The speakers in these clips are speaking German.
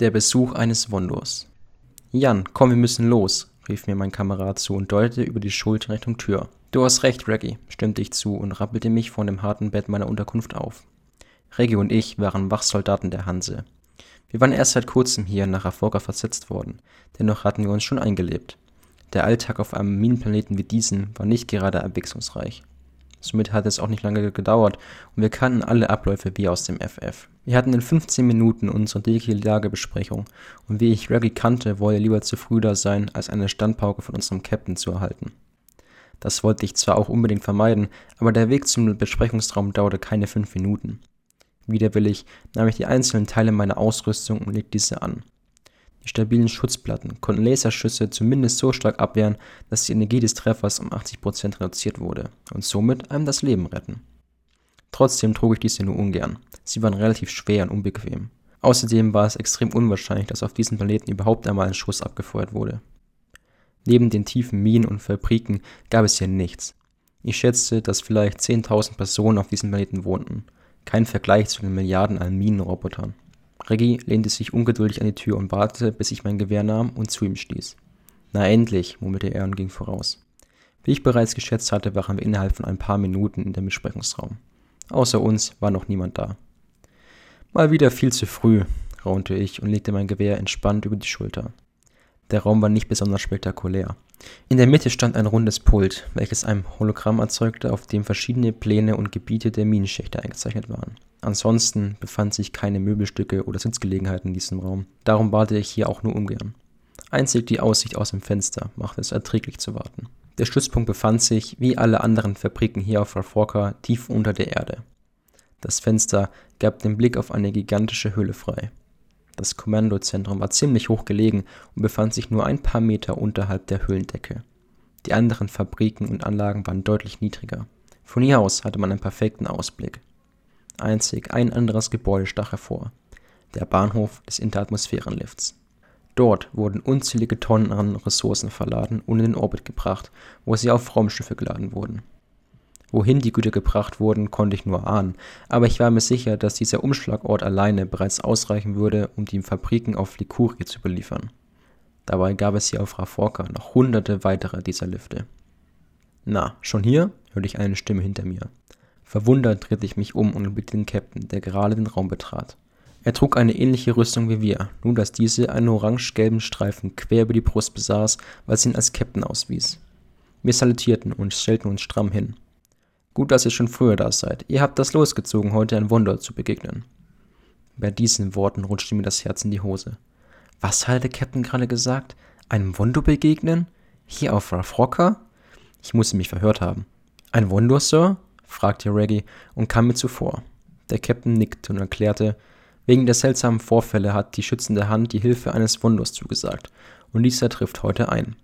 Der Besuch eines Wondors. Jan, komm, wir müssen los, rief mir mein Kamerad zu und deutete über die Schulter Richtung Tür. Du hast recht, Reggie, stimmte ich zu und rappelte mich von dem harten Bett meiner Unterkunft auf. Reggie und ich waren Wachsoldaten der Hanse. Wir waren erst seit kurzem hier nach Aforga versetzt worden, dennoch hatten wir uns schon eingelebt. Der Alltag auf einem Minenplaneten wie diesen war nicht gerade abwechslungsreich. Somit hat es auch nicht lange gedauert und wir kannten alle Abläufe wie aus dem FF. Wir hatten in 15 Minuten unsere tägliche Lagebesprechung und wie ich Reggie kannte, wollte er lieber zu früh da sein, als eine Standpauke von unserem Captain zu erhalten. Das wollte ich zwar auch unbedingt vermeiden, aber der Weg zum Besprechungsraum dauerte keine fünf Minuten. Widerwillig nahm ich die einzelnen Teile meiner Ausrüstung und legte diese an. Die stabilen Schutzplatten konnten Laserschüsse zumindest so stark abwehren, dass die Energie des Treffers um 80% reduziert wurde und somit einem das Leben retten. Trotzdem trug ich diese nur ungern. Sie waren relativ schwer und unbequem. Außerdem war es extrem unwahrscheinlich, dass auf diesem Planeten überhaupt einmal ein Schuss abgefeuert wurde. Neben den tiefen Minen und Fabriken gab es hier nichts. Ich schätzte, dass vielleicht 10.000 Personen auf diesem Planeten wohnten. Kein Vergleich zu den Milliarden an Minenrobotern. Reggie lehnte sich ungeduldig an die Tür und wartete, bis ich mein Gewehr nahm und zu ihm stieß. Na endlich, murmelte er und ging voraus. Wie ich bereits geschätzt hatte, waren wir innerhalb von ein paar Minuten in dem Besprechungsraum. Außer uns war noch niemand da. Mal wieder viel zu früh, raunte ich und legte mein Gewehr entspannt über die Schulter. Der Raum war nicht besonders spektakulär. In der Mitte stand ein rundes Pult, welches ein Hologramm erzeugte, auf dem verschiedene Pläne und Gebiete der Minenschächte eingezeichnet waren. Ansonsten befanden sich keine Möbelstücke oder Sitzgelegenheiten in diesem Raum. Darum bate ich hier auch nur ungern. Einzig die Aussicht aus dem Fenster machte es erträglich zu warten. Der Stützpunkt befand sich, wie alle anderen Fabriken hier auf Ralforka, tief unter der Erde. Das Fenster gab den Blick auf eine gigantische Höhle frei. Das Kommandozentrum war ziemlich hoch gelegen und befand sich nur ein paar Meter unterhalb der Höhlendecke. Die anderen Fabriken und Anlagen waren deutlich niedriger. Von hier aus hatte man einen perfekten Ausblick. Einzig ein anderes Gebäude stach hervor. Der Bahnhof des Interatmosphärenlifts. Dort wurden unzählige Tonnen an Ressourcen verladen und in den Orbit gebracht, wo sie auf Raumschiffe geladen wurden. Wohin die Güter gebracht wurden, konnte ich nur ahnen, aber ich war mir sicher, dass dieser Umschlagort alleine bereits ausreichen würde, um die Fabriken auf Likurie zu beliefern. Dabei gab es hier auf Raforka noch hunderte weitere dieser Lifte. Na, schon hier? hörte ich eine Stimme hinter mir. Verwundert drehte ich mich um und blickte den Captain, der gerade den Raum betrat. Er trug eine ähnliche Rüstung wie wir, nur dass diese einen orange-gelben Streifen quer über die Brust besaß, was ihn als Captain auswies. Wir salutierten und stellten uns stramm hin. Gut, dass ihr schon früher da seid. Ihr habt das losgezogen, heute ein Wunder zu begegnen. Bei diesen Worten rutschte mir das Herz in die Hose. Was hat der Captain gerade gesagt? Einem Wunder begegnen? Hier auf Ralph Rocker? Ich musste mich verhört haben. Ein Wunder, Sir? fragte Reggie und kam mir zuvor. Der Captain nickte und erklärte, wegen der seltsamen Vorfälle hat die schützende Hand die Hilfe eines Wunders zugesagt und dieser trifft heute ein.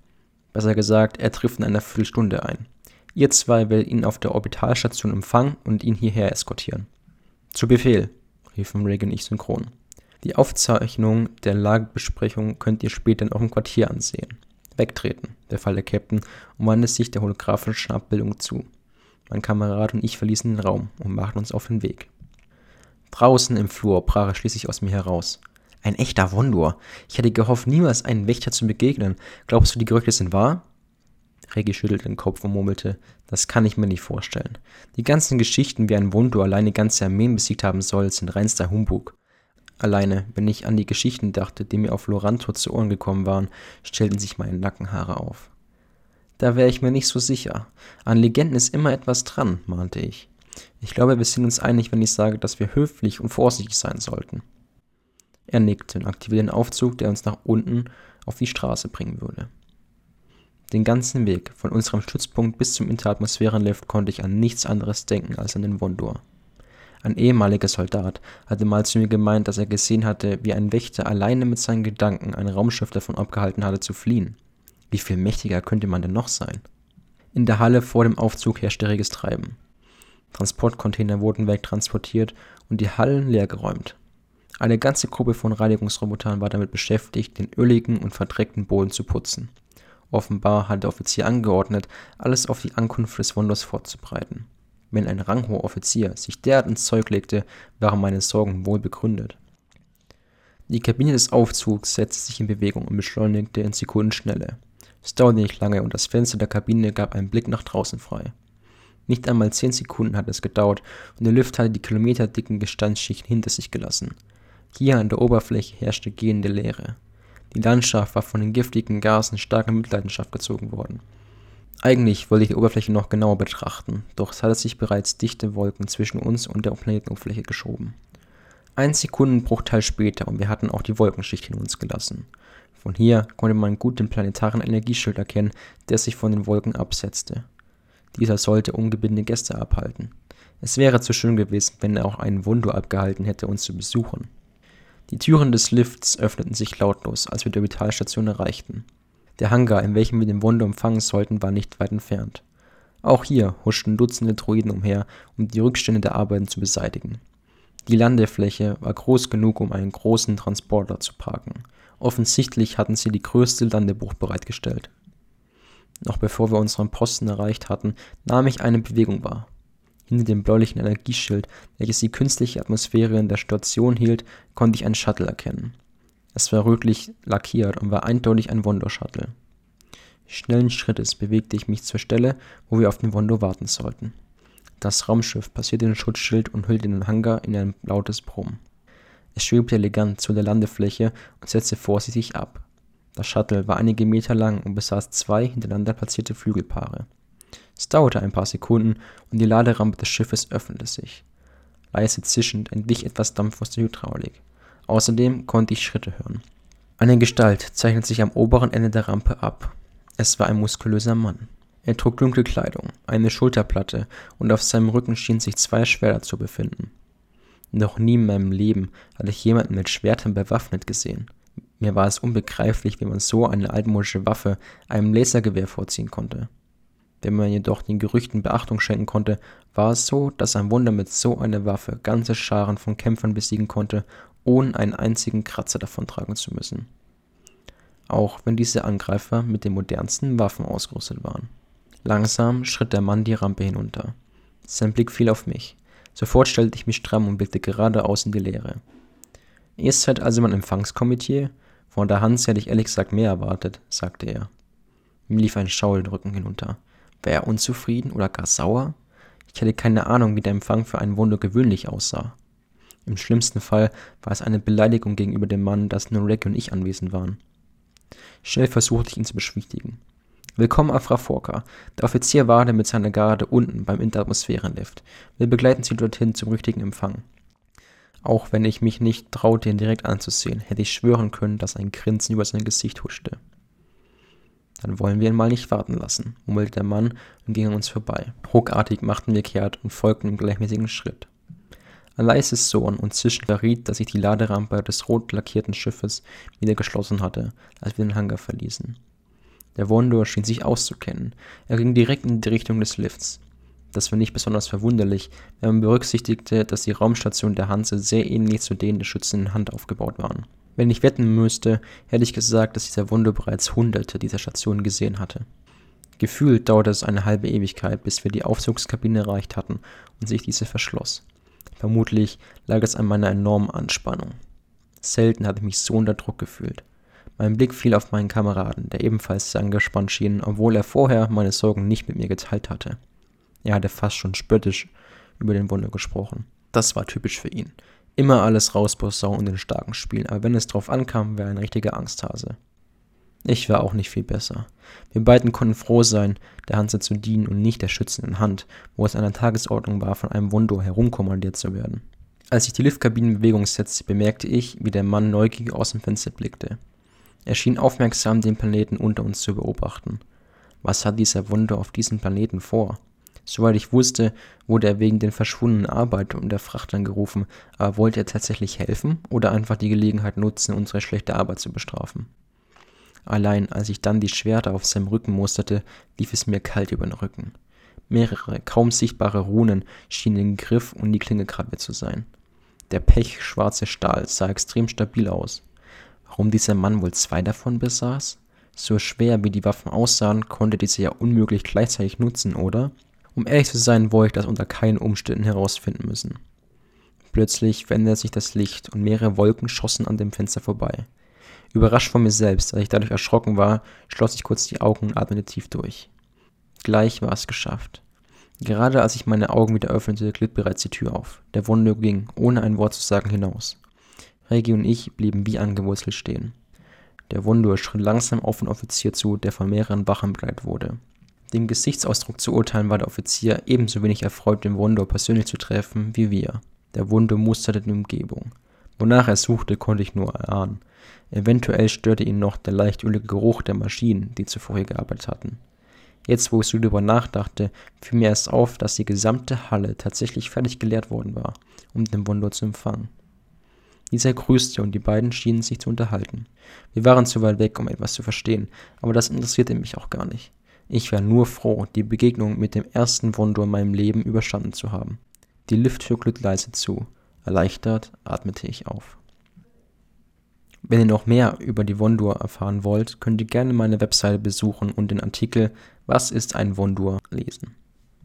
Besser gesagt, er trifft in einer Viertelstunde ein. Ihr zwei werdet ihn auf der Orbitalstation empfangen und ihn hierher eskortieren. Zu Befehl, riefen Reagan und ich synchron. Die Aufzeichnung der Lagebesprechung könnt ihr später in eurem Quartier ansehen. Wegtreten, befahl der Captain und wandte sich der holographischen Abbildung zu. Mein Kamerad und ich verließen den Raum und machten uns auf den Weg. Draußen im Flur brach er schließlich aus mir heraus. Ein echter Wondor. Ich hatte gehofft, niemals einen Wächter zu begegnen. Glaubst du, die Gerüchte sind wahr? Reggie schüttelte den Kopf und murmelte, das kann ich mir nicht vorstellen. Die ganzen Geschichten, wie ein Wundo alleine ganze Armeen besiegt haben soll, sind reinster Humbug. Alleine, wenn ich an die Geschichten dachte, die mir auf Loranto zu Ohren gekommen waren, stellten sich meine Nackenhaare auf. Da wäre ich mir nicht so sicher. An Legenden ist immer etwas dran, mahnte ich. Ich glaube, wir sind uns einig, wenn ich sage, dass wir höflich und vorsichtig sein sollten. Er nickte und aktivierte den Aufzug, der uns nach unten auf die Straße bringen würde. Den ganzen Weg von unserem Stützpunkt bis zum Interatmosphärenlift konnte ich an nichts anderes denken als an den Wondor. Ein ehemaliger Soldat hatte mal zu mir gemeint, dass er gesehen hatte, wie ein Wächter alleine mit seinen Gedanken ein Raumschiff davon abgehalten hatte zu fliehen. Wie viel mächtiger könnte man denn noch sein? In der Halle vor dem Aufzug herrschte reges Treiben. Transportcontainer wurden wegtransportiert und die Hallen leergeräumt. Eine ganze Gruppe von Reinigungsrobotern war damit beschäftigt, den öligen und verdreckten Boden zu putzen. Offenbar hat der Offizier angeordnet, alles auf die Ankunft des Wonders vorzubereiten. Wenn ein ranghoher Offizier sich derart ins Zeug legte, waren meine Sorgen wohl begründet. Die Kabine des Aufzugs setzte sich in Bewegung und beschleunigte in Sekundenschnelle. Es dauerte nicht lange und das Fenster der Kabine gab einen Blick nach draußen frei. Nicht einmal zehn Sekunden hatte es gedauert und der Lift hatte die kilometerdicken Gesteinsschichten hinter sich gelassen. Hier an der Oberfläche herrschte gehende Leere. Die Landschaft war von den giftigen Gasen stark in Mitleidenschaft gezogen worden. Eigentlich wollte ich die Oberfläche noch genauer betrachten, doch es hatte sich bereits dichte Wolken zwischen uns und der Planetenoberfläche geschoben. Ein Sekundenbruchteil später und wir hatten auch die Wolkenschicht in uns gelassen. Von hier konnte man gut den planetaren Energieschild erkennen, der sich von den Wolken absetzte. Dieser sollte ungebindene Gäste abhalten. Es wäre zu schön gewesen, wenn er auch einen Wundo abgehalten hätte, uns zu besuchen. Die Türen des Lifts öffneten sich lautlos, als wir die Orbitalstation erreichten. Der Hangar, in welchem wir den Wunder empfangen sollten, war nicht weit entfernt. Auch hier huschten Dutzende Droiden umher, um die Rückstände der Arbeiten zu beseitigen. Die Landefläche war groß genug, um einen großen Transporter zu parken. Offensichtlich hatten sie die größte Landebucht bereitgestellt. Noch bevor wir unseren Posten erreicht hatten, nahm ich eine Bewegung wahr. Hinter dem bläulichen Energieschild, welches die künstliche Atmosphäre in der Station hielt, konnte ich ein Shuttle erkennen. Es war rötlich lackiert und war eindeutig ein Wondo-Shuttle. Schnellen Schrittes bewegte ich mich zur Stelle, wo wir auf den Wondo warten sollten. Das Raumschiff passierte den Schutzschild und hüllte den Hangar in ein lautes Brummen. Es schwebte elegant zu der Landefläche und setzte vorsichtig ab. Das Shuttle war einige Meter lang und besaß zwei hintereinander platzierte Flügelpaare. Es dauerte ein paar Sekunden und die Laderampe des Schiffes öffnete sich. Leise zischend entwich etwas Dampf aus der Hydraulik. Außerdem konnte ich Schritte hören. Eine Gestalt zeichnete sich am oberen Ende der Rampe ab. Es war ein muskulöser Mann. Er trug dunkle Kleidung, eine Schulterplatte und auf seinem Rücken schienen sich zwei Schwerter zu befinden. Noch nie in meinem Leben hatte ich jemanden mit Schwertern bewaffnet gesehen. Mir war es unbegreiflich, wie man so eine altmodische Waffe einem Lasergewehr vorziehen konnte. Wenn man jedoch den Gerüchten Beachtung schenken konnte, war es so, dass ein Wunder mit so einer Waffe ganze Scharen von Kämpfern besiegen konnte, ohne einen einzigen Kratzer davontragen zu müssen. Auch wenn diese Angreifer mit den modernsten Waffen ausgerüstet waren. Langsam schritt der Mann die Rampe hinunter. Sein Blick fiel auf mich. Sofort stellte ich mich stramm und blickte geradeaus in die Leere. Ihr seid also mein Empfangskomitee? Von der Hans hätte ich ehrlich gesagt mehr erwartet, sagte er. Mir lief ein Schauer den Rücken hinunter. War er unzufrieden oder gar sauer? Ich hatte keine Ahnung, wie der Empfang für ein Wunder gewöhnlich aussah. Im schlimmsten Fall war es eine Beleidigung gegenüber dem Mann, dass nur Rick und ich anwesend waren. Schnell versuchte ich ihn zu beschwichtigen. Willkommen, Afra Forka. Der Offizier wartet mit seiner Garde unten beim Interatmosphärenlift. Wir begleiten Sie dorthin zum richtigen Empfang. Auch wenn ich mich nicht traute, ihn direkt anzusehen, hätte ich schwören können, dass ein Grinsen über sein Gesicht huschte. Dann wollen wir ihn mal nicht warten lassen, murmelte der Mann und ging an uns vorbei. Ruckartig machten wir kehrt und folgten im gleichmäßigen Schritt. Ein leises Surren und Zischen verriet, dass sich die Laderampe des rot lackierten Schiffes wieder geschlossen hatte, als wir den Hangar verließen. Der Wondor schien sich auszukennen. Er ging direkt in die Richtung des Lifts. Das war nicht besonders verwunderlich, wenn man berücksichtigte, dass die Raumstationen der Hanse sehr ähnlich zu denen der schützenden Hand aufgebaut waren. Wenn ich wetten müsste, hätte ich gesagt, dass dieser Wunder bereits hunderte dieser Stationen gesehen hatte. Gefühlt dauerte es eine halbe Ewigkeit, bis wir die Aufzugskabine erreicht hatten und sich diese verschloss. Vermutlich lag es an meiner enormen Anspannung. Selten hatte ich mich so unter Druck gefühlt. Mein Blick fiel auf meinen Kameraden, der ebenfalls sehr angespannt schien, obwohl er vorher meine Sorgen nicht mit mir geteilt hatte. Er hatte fast schon spöttisch über den Wunder gesprochen. Das war typisch für ihn. Immer alles rausposaunen und den starken spielen, aber wenn es drauf ankam, wäre er ein richtiger Angsthase. Ich war auch nicht viel besser. Wir beiden konnten froh sein, der Hanse zu dienen und nicht der schützenden Hand, wo es an der Tagesordnung war, von einem Wundo herumkommandiert zu werden. Als ich die Liftkabine in Bewegung setzte, bemerkte ich, wie der Mann neugierig aus dem Fenster blickte. Er schien aufmerksam den Planeten unter uns zu beobachten. Was hat dieser Wunder auf diesem Planeten vor? Soweit ich wusste, wurde er wegen den verschwundenen Arbeitern und der Frachtern gerufen, aber wollte er tatsächlich helfen oder einfach die Gelegenheit nutzen, unsere schlechte Arbeit zu bestrafen? Allein als ich dann die Schwerter auf seinem Rücken musterte, lief es mir kalt über den Rücken. Mehrere, kaum sichtbare Runen schienen den Griff und die Klinge graviert zu sein. Der pechschwarze Stahl sah extrem stabil aus. Warum dieser Mann wohl zwei davon besaß? So schwer wie die Waffen aussahen, konnte diese ja unmöglich gleichzeitig nutzen, oder? Um ehrlich zu sein, wollte ich das unter keinen Umständen herausfinden müssen. Plötzlich veränderte sich das Licht und mehrere Wolken schossen an dem Fenster vorbei. Überrascht von mir selbst, als ich dadurch erschrocken war, schloss ich kurz die Augen und atmete tief durch. Gleich war es geschafft. Gerade als ich meine Augen wieder öffnete, glitt bereits die Tür auf. Der Wunde ging, ohne ein Wort zu sagen, hinaus. Regi und ich blieben wie angewurzelt stehen. Der Wundur schritt langsam auf den Offizier zu, der von mehreren Wachen begleitet wurde. Dem Gesichtsausdruck zu urteilen war der Offizier ebenso wenig erfreut, den Wundur persönlich zu treffen, wie wir. Der Wundur musterte die Umgebung. Wonach er suchte, konnte ich nur erahnen. Eventuell störte ihn noch der leicht ölige Geruch der Maschinen, die zuvor hier gearbeitet hatten. Jetzt, wo ich so darüber nachdachte, fiel mir erst auf, dass die gesamte Halle tatsächlich fertig geleert worden war, um den Wundur zu empfangen. Dieser grüßte und die beiden schienen sich zu unterhalten. Wir waren zu weit weg, um etwas zu verstehen, aber das interessierte mich auch gar nicht. Ich war nur froh, die Begegnung mit dem ersten Wundur in meinem Leben überstanden zu haben. Die Lifttür glitt leise zu. Erleichtert atmete ich auf. Wenn ihr noch mehr über die Wondur erfahren wollt, könnt ihr gerne meine Webseite besuchen und den Artikel Was ist ein Wondur lesen.